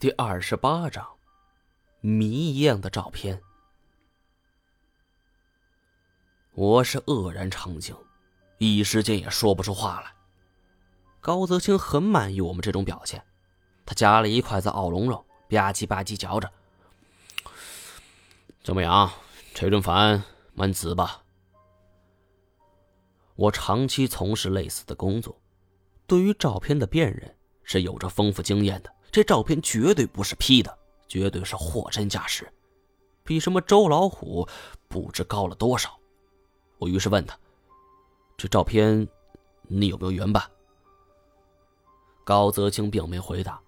第二十八章，谜一样的照片。我是愕然长惊，一时间也说不出话来。高泽清很满意我们这种表现，他夹了一筷子奥龙肉，吧唧吧唧嚼着。怎么样，这顿饭满值吧？我长期从事类似的工作，对于照片的辨认是有着丰富经验的。这照片绝对不是 P 的，绝对是货真价实，比什么周老虎不知高了多少。我于是问他：“这照片你有没有原版？”高泽清并没回答，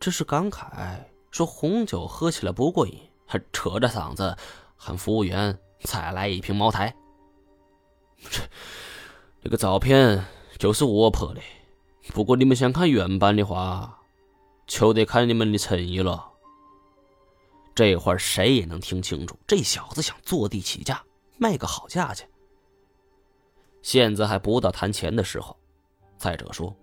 只是感慨说：“红酒喝起来不过瘾，还扯着嗓子喊服务员再来一瓶茅台。”这这个照片就是我拍的，不过你们想看原版的话。就得看你们的诚意了。这会儿谁也能听清楚，这小子想坐地起价，卖个好价钱。现在还不到谈钱的时候。再者说，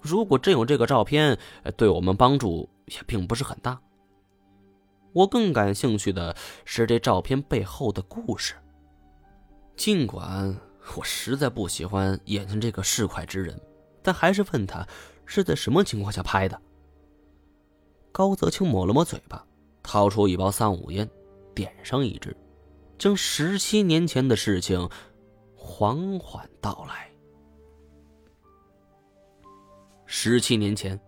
如果真有这个照片，对我们帮助也并不是很大。我更感兴趣的是这照片背后的故事。尽管我实在不喜欢眼前这个市侩之人，但还是问他是在什么情况下拍的。高泽清抹了抹嘴巴，掏出一包三五烟，点上一支，将十七年前的事情缓缓道来。十七年前，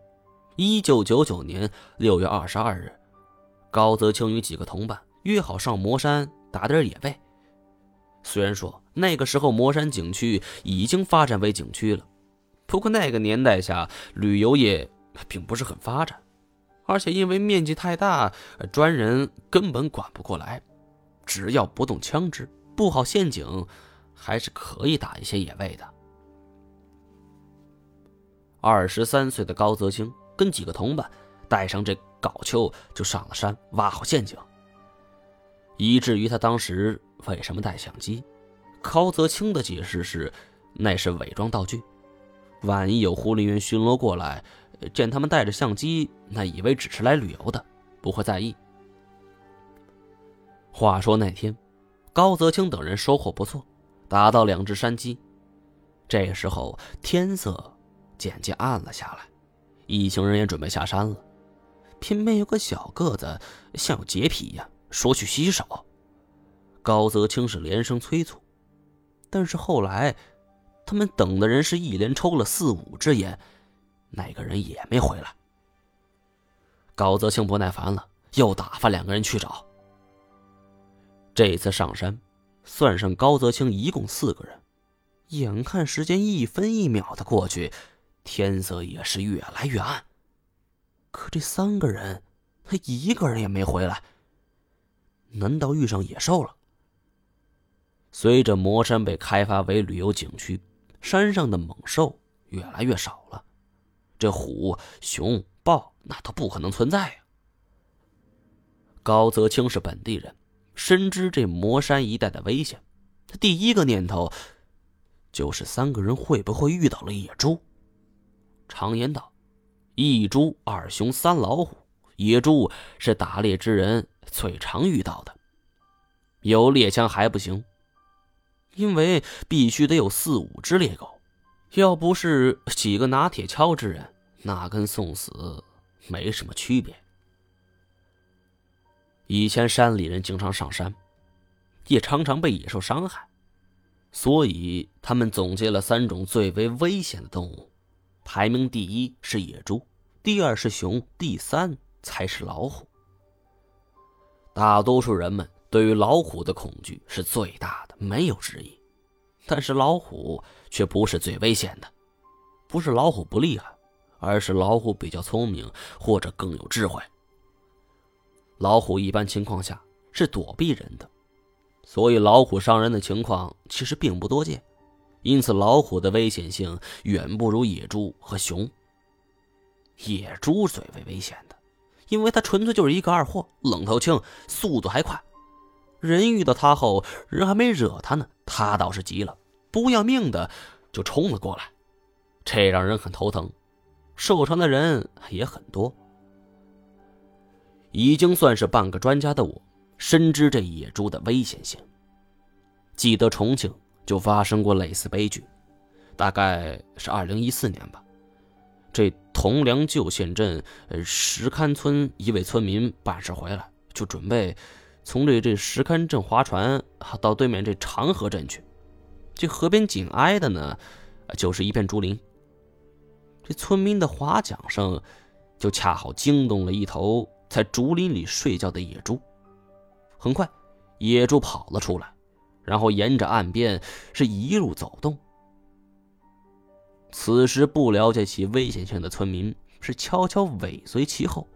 一九九九年六月二十二日，高泽清与几个同伴约好上魔山打点野味。虽然说那个时候魔山景区已经发展为景区了，不过那个年代下旅游业并不是很发展。而且因为面积太大，专人根本管不过来。只要不动枪支，布好陷阱，还是可以打一些野味的。二十三岁的高泽清跟几个同伴带上这镐锹就上了山，挖好陷阱。以至于他当时为什么带相机，高泽清的解释是，那是伪装道具，万一有护林员巡逻过来。见他们带着相机，那以为只是来旅游的，不会在意。话说那天，高泽清等人收获不错，打到两只山鸡。这时候天色渐渐暗了下来，一行人也准备下山了。偏偏有个小个子像有洁癖一样，说去洗手。高泽清是连声催促，但是后来，他们等的人是一连抽了四五支烟。那个人也没回来。高泽清不耐烦了，又打发两个人去找。这次上山，算上高泽清，一共四个人。眼看时间一分一秒的过去，天色也是越来越暗。可这三个人，他一个人也没回来。难道遇上野兽了？随着魔山被开发为旅游景区，山上的猛兽越来越少了。这虎、熊、豹那都不可能存在呀。高泽清是本地人，深知这魔山一带的危险。他第一个念头就是三个人会不会遇到了野猪？常言道：“一猪二熊三老虎。”野猪是打猎之人最常遇到的。有猎枪还不行，因为必须得有四五只猎狗。要不是几个拿铁锹之人，那跟送死没什么区别。以前山里人经常上山，也常常被野兽伤害，所以他们总结了三种最为危险的动物，排名第一是野猪，第二是熊，第三才是老虎。大多数人们对于老虎的恐惧是最大的，没有之一。但是老虎却不是最危险的，不是老虎不厉害，而是老虎比较聪明或者更有智慧。老虎一般情况下是躲避人的，所以老虎伤人的情况其实并不多见。因此，老虎的危险性远不如野猪和熊。野猪最为危险的，因为它纯粹就是一个二货，愣头青，速度还快。人遇到他后，人还没惹他呢，他倒是急了，不要命的就冲了过来，这让人很头疼，受伤的人也很多。已经算是半个专家的我，深知这野猪的危险性。记得重庆就发生过类似悲剧，大概是二零一四年吧。这铜梁旧县镇石坎村一位村民办事回来，就准备从这这石坎镇划船到对面这长河镇去。这河边紧挨的呢，就是一片竹林。这村民的划桨声，就恰好惊动了一头在竹林里睡觉的野猪。很快，野猪跑了出来，然后沿着岸边是一路走动。此时不了解其危险性的村民是悄悄尾随其后，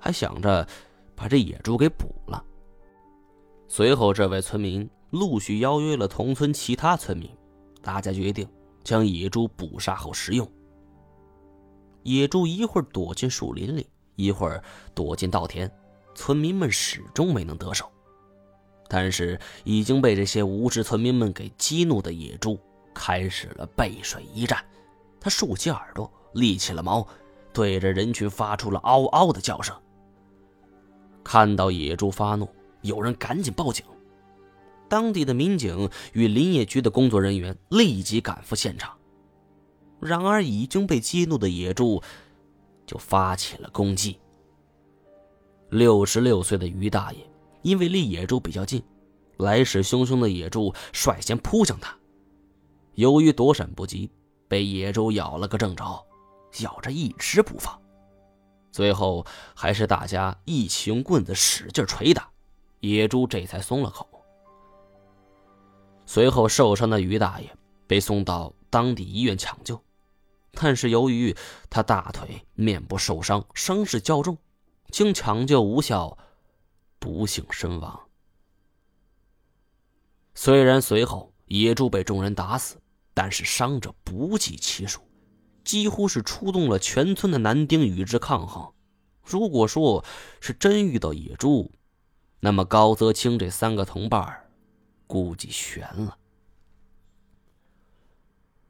还想着把这野猪给捕了。随后，这位村民陆续邀约了同村其他村民，大家决定将野猪捕杀后食用。野猪一会儿躲进树林里，一会儿躲进稻田，村民们始终没能得手。但是已经被这些无知村民们给激怒的野猪，开始了背水一战。它竖起耳朵，立起了毛，对着人群发出了嗷嗷的叫声。看到野猪发怒，有人赶紧报警。当地的民警与林业局的工作人员立即赶赴现场。然而，已经被激怒的野猪就发起了攻击。六十六岁的于大爷因为离野猪比较近，来势汹汹的野猪率先扑向他，由于躲闪不及。被野猪咬了个正着，咬着一直不放，最后还是大家一起用棍子使劲捶打，野猪这才松了口。随后受伤的于大爷被送到当地医院抢救，但是由于他大腿、面部受伤，伤势较重，经抢救无效，不幸身亡。虽然随后野猪被众人打死。但是伤者不计其数，几乎是出动了全村的男丁与之抗衡。如果说是真遇到野猪，那么高泽清这三个同伴估计悬了。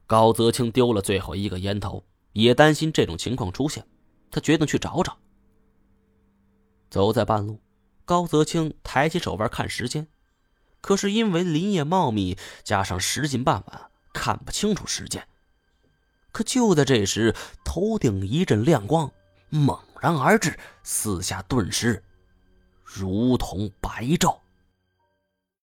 高泽清丢了最后一个烟头，也担心这种情况出现，他决定去找找。走在半路，高泽清抬起手腕看时间，可是因为林业茂密，加上时近傍晚。看不清楚时间，可就在这时，头顶一阵亮光猛然而至，四下顿时如同白昼。